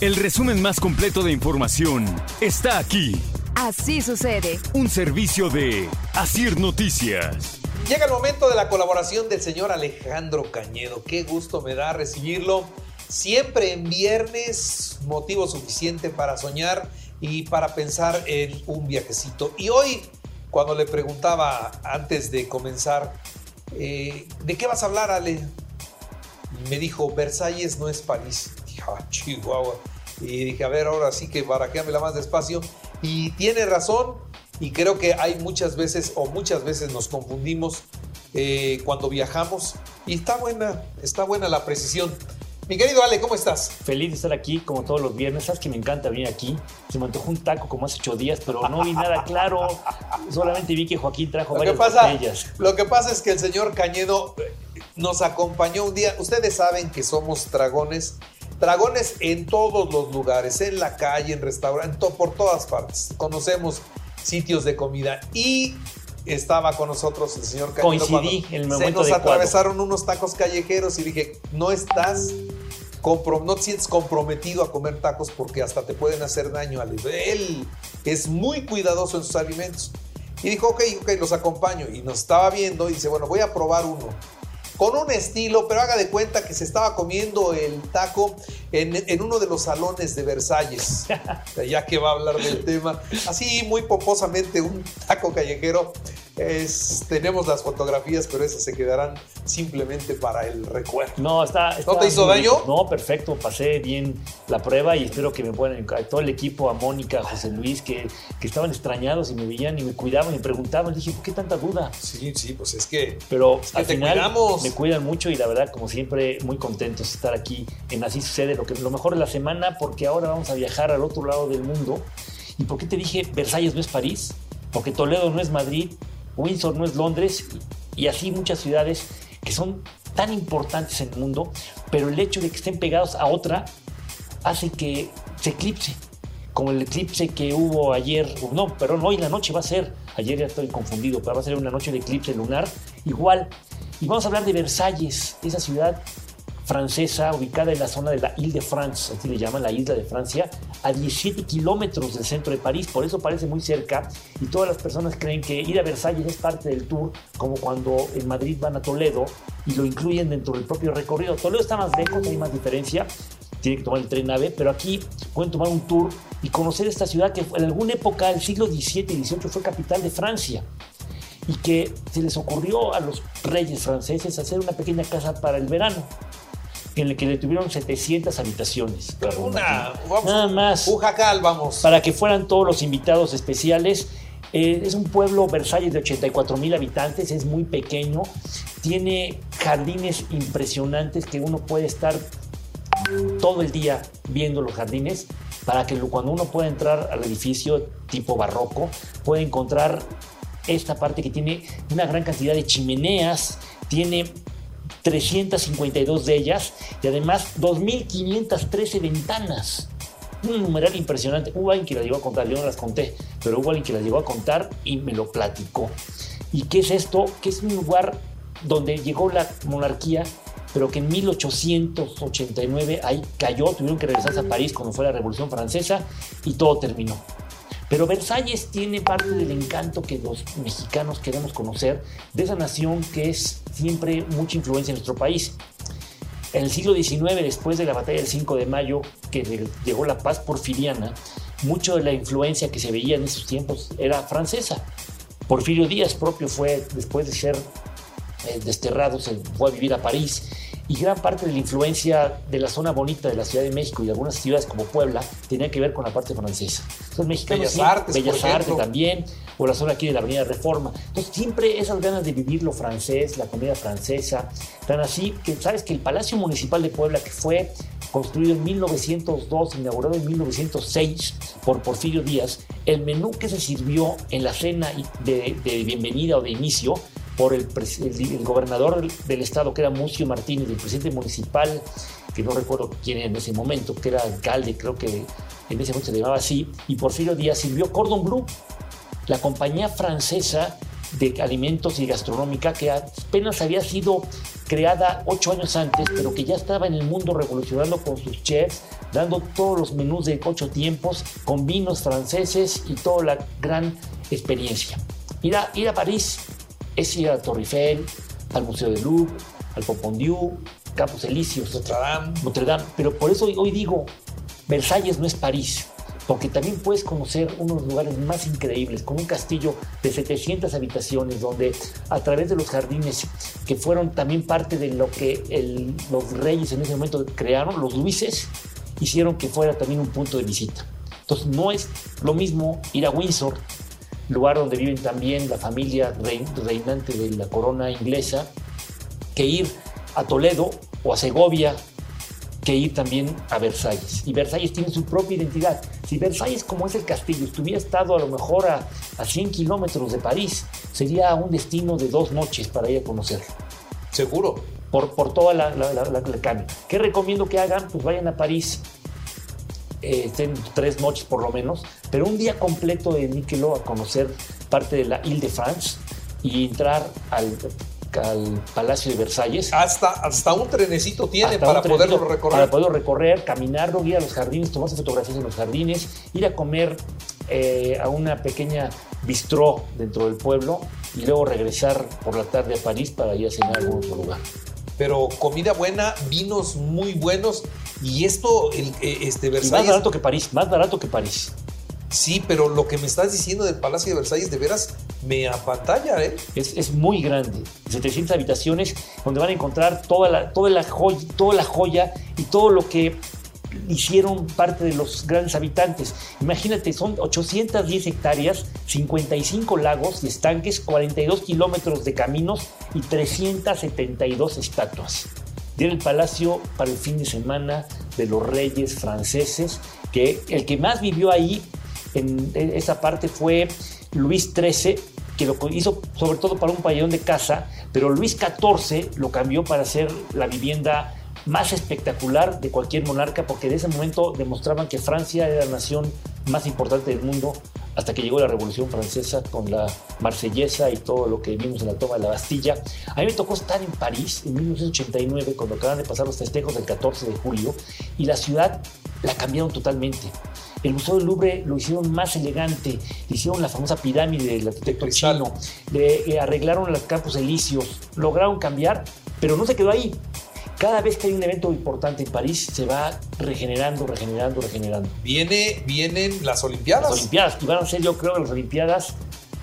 El resumen más completo de información está aquí. Así sucede. Un servicio de Asir Noticias. Llega el momento de la colaboración del señor Alejandro Cañedo. Qué gusto me da recibirlo. Siempre en viernes, motivo suficiente para soñar y para pensar en un viajecito. Y hoy, cuando le preguntaba antes de comenzar, eh, ¿de qué vas a hablar, Ale? Y me dijo, Versalles no es París. Dije, ah, Chihuahua. Y dije, a ver, ahora sí que baraqueamela más despacio. Y tiene razón, y creo que hay muchas veces, o muchas veces nos confundimos eh, cuando viajamos. Y está buena, está buena la precisión. Mi querido Ale, ¿cómo estás? Feliz de estar aquí, como todos los viernes. Sabes que me encanta venir aquí. Se me antojó un taco como hace ocho días, pero no vi nada claro. Solamente vi que Joaquín trajo lo que varias pasa, botellas. Lo que pasa es que el señor Cañedo eh, nos acompañó un día. Ustedes saben que somos dragones. Dragones en todos los lugares, en la calle, en restaurantes, por todas partes. Conocemos sitios de comida y estaba con nosotros el señor Cañedo. Coincidí en el Se momento nos adecuado. atravesaron unos tacos callejeros y dije, no estás, no te sientes comprometido a comer tacos porque hasta te pueden hacer daño. Ale. Él es muy cuidadoso en sus alimentos. Y dijo, ok, ok, los acompaño. Y nos estaba viendo y dice, bueno, voy a probar uno. Con un estilo, pero haga de cuenta que se estaba comiendo el taco en, en uno de los salones de Versalles. ya que va a hablar del tema. Así, muy pomposamente, un taco callejero. Es- tenemos las fotografías, pero esas se quedarán simplemente para el recuerdo. No, está, está te hizo daño? No, perfecto. Pasé bien la prueba y espero que me puedan, a todo el equipo, a Mónica, a José Luis, que, que estaban extrañados y me veían y me cuidaban y me preguntaban. Dije, ¿por qué tanta duda? Sí, sí, pues es que Pero que al te final cuidamos. me cuidan mucho y la verdad, como siempre, muy contentos de estar aquí en Así Sucede, lo, que, lo mejor de la semana, porque ahora vamos a viajar al otro lado del mundo. ¿Y por qué te dije Versalles no es París? Porque Toledo no es Madrid, Windsor no es Londres y, así muchas ciudades que son tan importantes en el mundo, pero el hecho de que estén pegados a otra hace que se eclipse. Como el eclipse que hubo ayer, no, perdón, hoy la noche va a ser, ayer ya estoy confundido, pero va a ser una noche de eclipse lunar, igual. Y vamos a hablar de Versalles, esa ciudad francesa ubicada en la zona de la Ile de France, así le llaman la isla de Francia, a 17 kilómetros del centro de París, por eso parece muy cerca y todas las personas creen que ir a Versalles es parte del tour, como cuando en Madrid van a Toledo y lo incluyen dentro del propio recorrido. Toledo está más lejos, hay más diferencia, tiene que tomar el tren AVE, pero aquí pueden tomar un tour y conocer esta ciudad que en alguna época del siglo XVII y XVIII fue capital de Francia y que se les ocurrió a los reyes franceses hacer una pequeña casa para el verano en la que le tuvieron 700 habitaciones. una, vamos, Nada más. un jacal, vamos. Para que fueran todos los invitados especiales. Eh, es un pueblo Versalles de 84 mil habitantes, es muy pequeño, tiene jardines impresionantes que uno puede estar todo el día viendo los jardines para que cuando uno pueda entrar al edificio tipo barroco puede encontrar esta parte que tiene una gran cantidad de chimeneas, tiene 352 de ellas y además 2.513 ventanas. Un numeral impresionante. Hubo alguien que las llegó a contar, yo no las conté, pero hubo alguien que las llegó a contar y me lo platicó. ¿Y qué es esto? Que es un lugar donde llegó la monarquía, pero que en 1889 ahí cayó, tuvieron que regresarse a París cuando fue la Revolución Francesa y todo terminó. Pero Versalles tiene parte del encanto que los mexicanos queremos conocer de esa nación que es siempre mucha influencia en nuestro país. En el siglo XIX, después de la batalla del 5 de mayo, que le- llegó la paz porfiriana, mucho de la influencia que se veía en esos tiempos era francesa. Porfirio Díaz propio fue, después de ser eh, desterrado, se fue a vivir a París y gran parte de la influencia de la zona bonita de la Ciudad de México y de algunas ciudades como Puebla tenía que ver con la parte francesa. Los mexicanos Bellas siempre- Artes, Bellas Artes también, o la zona aquí de la Avenida Reforma. Entonces siempre esas ganas de vivir lo francés, la comida francesa, tan así que sabes que el Palacio Municipal de Puebla, que fue construido en 1902, inaugurado en 1906 por Porfirio Díaz, el menú que se sirvió en la cena de, bienvenida o de inicio por el, gobernador del estado, que era Mucio Martínez, el presidente municipal, que no recuerdo quién era en ese momento, que era alcalde, creo que en ese momento se llamaba así, y Porfirio Díaz sirvió Cordon Bleu, la compañía francesa de alimentos y gastronómica que apenas había sido creada ocho años antes, pero que ya estaba en el mundo revolucionando con sus chefs, dando todos los menús de ocho tiempos, con vinos franceses y toda la gran experiencia. Ir a, ir a París es ir a Torre Eiffel, al Museo del Louvre, al Popondieu, Campos Elíseos, Notre Dame. Notre Dame. Pero por eso hoy digo, Versalles no es París porque también puedes conocer unos lugares más increíbles, con un castillo de 700 habitaciones, donde a través de los jardines, que fueron también parte de lo que los reyes en ese momento crearon, los luises, hicieron que fuera también un punto de visita. Entonces no es lo mismo ir a Windsor, lugar donde viven también la familia reinante de la corona inglesa, que ir a Toledo o a Segovia que ir también a Versalles. Y Versalles tiene su propia identidad. Si Versalles, como es el castillo, estuviera estado a lo mejor a, a 100 kilómetros de París, sería un destino de dos noches para ir a conocerlo. Seguro. Por, por toda la, la, la, ¿Qué recomiendo que hagan? Pues vayan a París, eh, estén tres noches por lo menos, pero un día completo de Niquelo a conocer parte de la Ile de France y entrar al al Palacio de Versalles. Hasta, hasta un trenecito tiene para poderlo recorrer. Para poderlo recorrer, caminarlo, ir a los jardines, tomarse fotografías en los jardines, ir a comer eh, a una pequeña bistró dentro del pueblo y luego regresar por la tarde a París para ir a cenar a algún otro lugar. Pero comida buena, vinos muy buenos y esto, el, eh, este Versalles. más barato que París, más barato que París. Sí, pero lo que me estás diciendo del Palacio de Versalles de veras me apantalla, ¿eh? Es, muy grande, 700 habitaciones donde van a encontrar toda la, toda, la joya, toda la joya y todo lo que hicieron parte de los grandes habitantes. Imagínate, son 810 hectáreas, 55 lagos y estanques, 42 kilómetros de caminos y 372 estatuas. Tiene el palacio para el fin de semana de los reyes franceses, que el que más vivió ahí en esa parte fue Luis XIII, que lo hizo sobre todo para un pabellón de casa, pero Luis XIV lo cambió para ser la vivienda más espectacular de cualquier monarca, porque en ese momento demostraban que Francia era la nación más importante del mundo hasta que llegó la Revolución Francesa con la marsellesa y todo lo que vimos en la toma de la Bastilla. A mí me tocó estar en París en 1989, cuando acaban de pasar los festejos del 14 de julio, y la ciudad la cambiaron totalmente. El Museo del Louvre lo hicieron más elegante, hicieron la famosa pirámide del arquitecto chino, le, arreglaron los campos elíseos, lograron cambiar, pero no se quedó ahí. Cada vez que hay un evento importante en París se va regenerando, regenerando, regenerando. Viene, vienen las Olimpiadas. Las Olimpiadas, y van a ser yo creo las Olimpiadas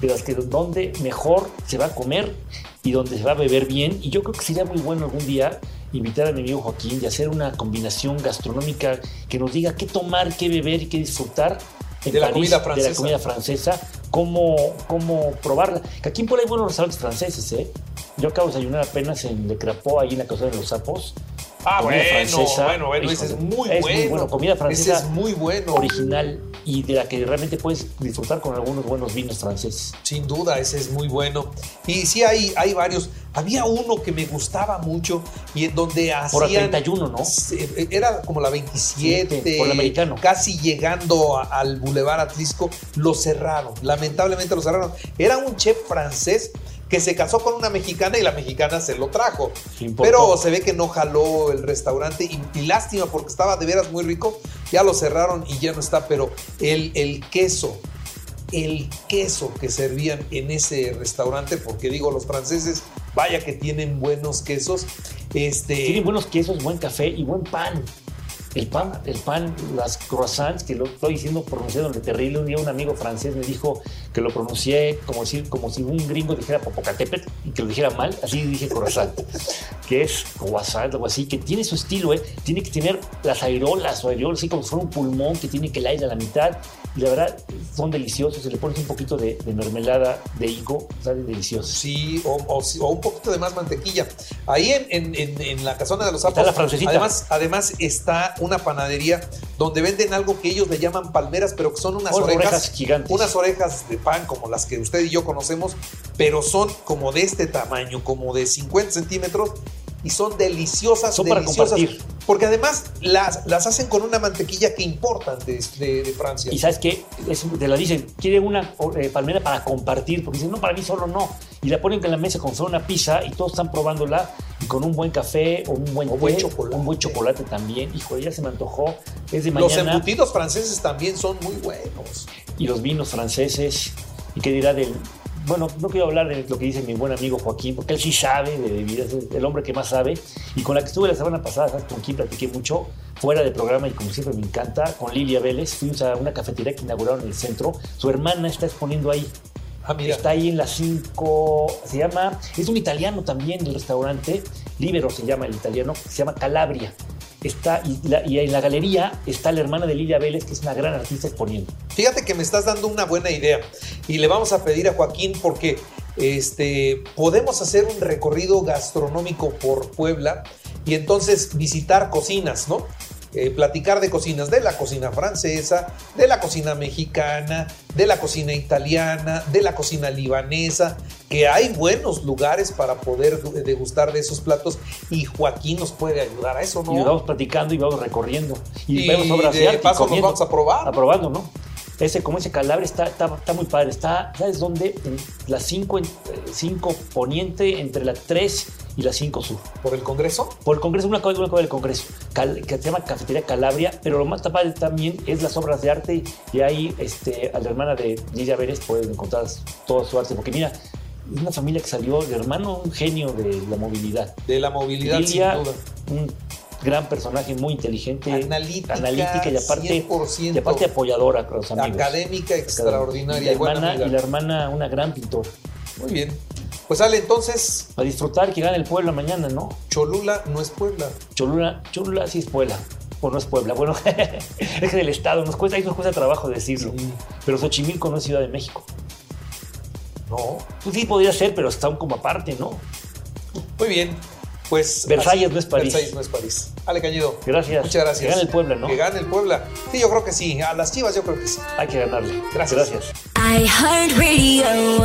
de las que donde mejor se va a comer y donde se va a beber bien. Y yo creo que sería muy bueno algún día invitar a mi amigo Joaquín y hacer una combinación gastronómica que nos diga qué tomar, qué beber y qué disfrutar de, la comida francesa. de la comida francesa, cómo, cómo probarla. Que aquí en Puebla hay buenos restaurantes franceses, ¿eh? Yo acabo de desayunar apenas en Le Crapo, ahí en la Casa de los Sapos. Ah, bueno, francesa, bueno, bueno, ese es muy es bueno. Muy bueno. Comida francesa ese es muy bueno. Original y de la que realmente puedes disfrutar con algunos buenos vinos franceses. Sin duda, ese es muy bueno. Y sí, hay, hay varios. Había uno que me gustaba mucho y en donde hacían... Por la 31, ¿no? Era como la 27. por el americano. Casi llegando al Boulevard Atlisco, lo cerraron. Lamentablemente lo cerraron. Era un chef francés que se casó con una mexicana y la mexicana se lo trajo. Pero se ve que no jaló el restaurante y, lástima porque estaba de veras muy rico. Ya lo cerraron y ya no está, pero el, el queso, el queso que servían en ese restaurante, porque digo, los franceses, vaya que tienen buenos quesos. Este... Tienen buenos quesos, buen café y buen pan. El pan, el pan, las croissants, que lo estoy diciendo pronunciado de terrible. Un día un amigo francés me dijo que lo pronuncié como si, como si un gringo dijera Popocatépetl y que lo dijera mal, así dije croissant, que es croissant, algo así, que tiene su estilo, ¿eh? tiene que tener las airolas o areolas, así como si fuera un pulmón que tiene que el aire a la mitad y la verdad son deliciosos. Se le pones un poquito de, de mermelada de higo, salen deliciosos. Sí, o, o, o un poquito de más mantequilla. Ahí en, en, la casona de los sapos. Está la francesita. Además, además está una panadería donde venden algo que ellos le llaman palmeras, pero que son unas orejas, orejas gigantes. Unas orejas de pan como las que usted y yo conocemos, pero son como de este tamaño, como de 50 centímetros. Y son deliciosas, Son para deliciosas. compartir. Porque además las, las hacen con una mantequilla que importan de, de- de Francia. Y sabes qué, Es- te la dicen, quiere una eh, palmera para compartir, porque dicen, no, para mí solo no. Y la ponen en la mesa si fuera una pizza y todos están probándola y con un buen café o un buen, O buen té, chocolate. un buen chocolate también. Hijo, ya se me antojó. Es de Los mañana. embutidos franceses también son muy buenos. y los vinos franceses. ¿Y qué dirá del.? Bueno, no quiero hablar de lo que dice mi buen amigo Joaquín, porque él sí sabe de bebidas, es el hombre que más sabe. Y con la que estuve la semana pasada, ¿sabes? con quien platiqué mucho, fuera de programa y como siempre me encanta, con Lilia Vélez. Fuimos a una cafetería que inauguraron en el centro. Su hermana está exponiendo ahí. Ah, mira. Está ahí en las 5. Se llama. Es un italiano también el restaurante. Libero se llama el italiano. Se llama Calabria. Está, y, la- y en la galería está la hermana de Lilia Vélez, que es una gran artista exponiendo. Fíjate que me estás dando una buena idea y le vamos a pedir a Joaquín porque este, podemos hacer un recorrido gastronómico por Puebla y entonces visitar cocinas, ¿no? Eh, platicar de cocinas, de la cocina francesa, de la cocina mexicana, de la cocina italiana, de la cocina libanesa, que hay buenos lugares para poder degustar de esos platos y Joaquín nos puede ayudar a eso, ¿no? Y vamos platicando y vamos recorriendo. Y, Y vemos obras de paso nos vamos a probar. Aprobando, ¿no? Ese, como ese Calabria, está, está, está muy padre. Está, ¿sabes dónde? En la 5 poniente, entre la 3 y la 5 sur. ¿Por el Congreso? Por el Congreso, una cosa, una cosa del Congreso, Cal- que se llama Cafetería Calabria, pero lo más padre también es las obras de arte y ahí este, a la hermana de Lidia Vélez pueden encontrar todo su arte, porque mira, es una familia que salió, el hermano un genio de la movilidad. De la movilidad, Lilia, sin duda. un gran personaje, muy inteligente, Analítica, analítica y aparte, 100%. y aparte apoyadora con los amigos. Académica extraordinaria. la, y buena hermana, y la hermana, una gran pintora. Muy bien. Pues sale entonces, A disfrutar que gane el pueblo mañana, ¿no? Cholula no es Puebla. Cholula, Cholula sí es Puebla. O no es Puebla. Bueno, es del Estado. Nos cuesta, ahí nos cuesta trabajo decirlo. Sí. Pero Xochimilco no es Ciudad de México. No. Pues sí podría ser, pero está como aparte, ¿no? Muy bien. Pues. Versalles no es París. Versalles no es París. Ale Cañedo. Gracias. Muchas gracias. Que gane el Puebla, ¿no? Que gane el Puebla. Sí, yo creo que sí. A las chivas yo creo que sí. Hay que ganarle. Gracias. Gracias. iHeartRadio.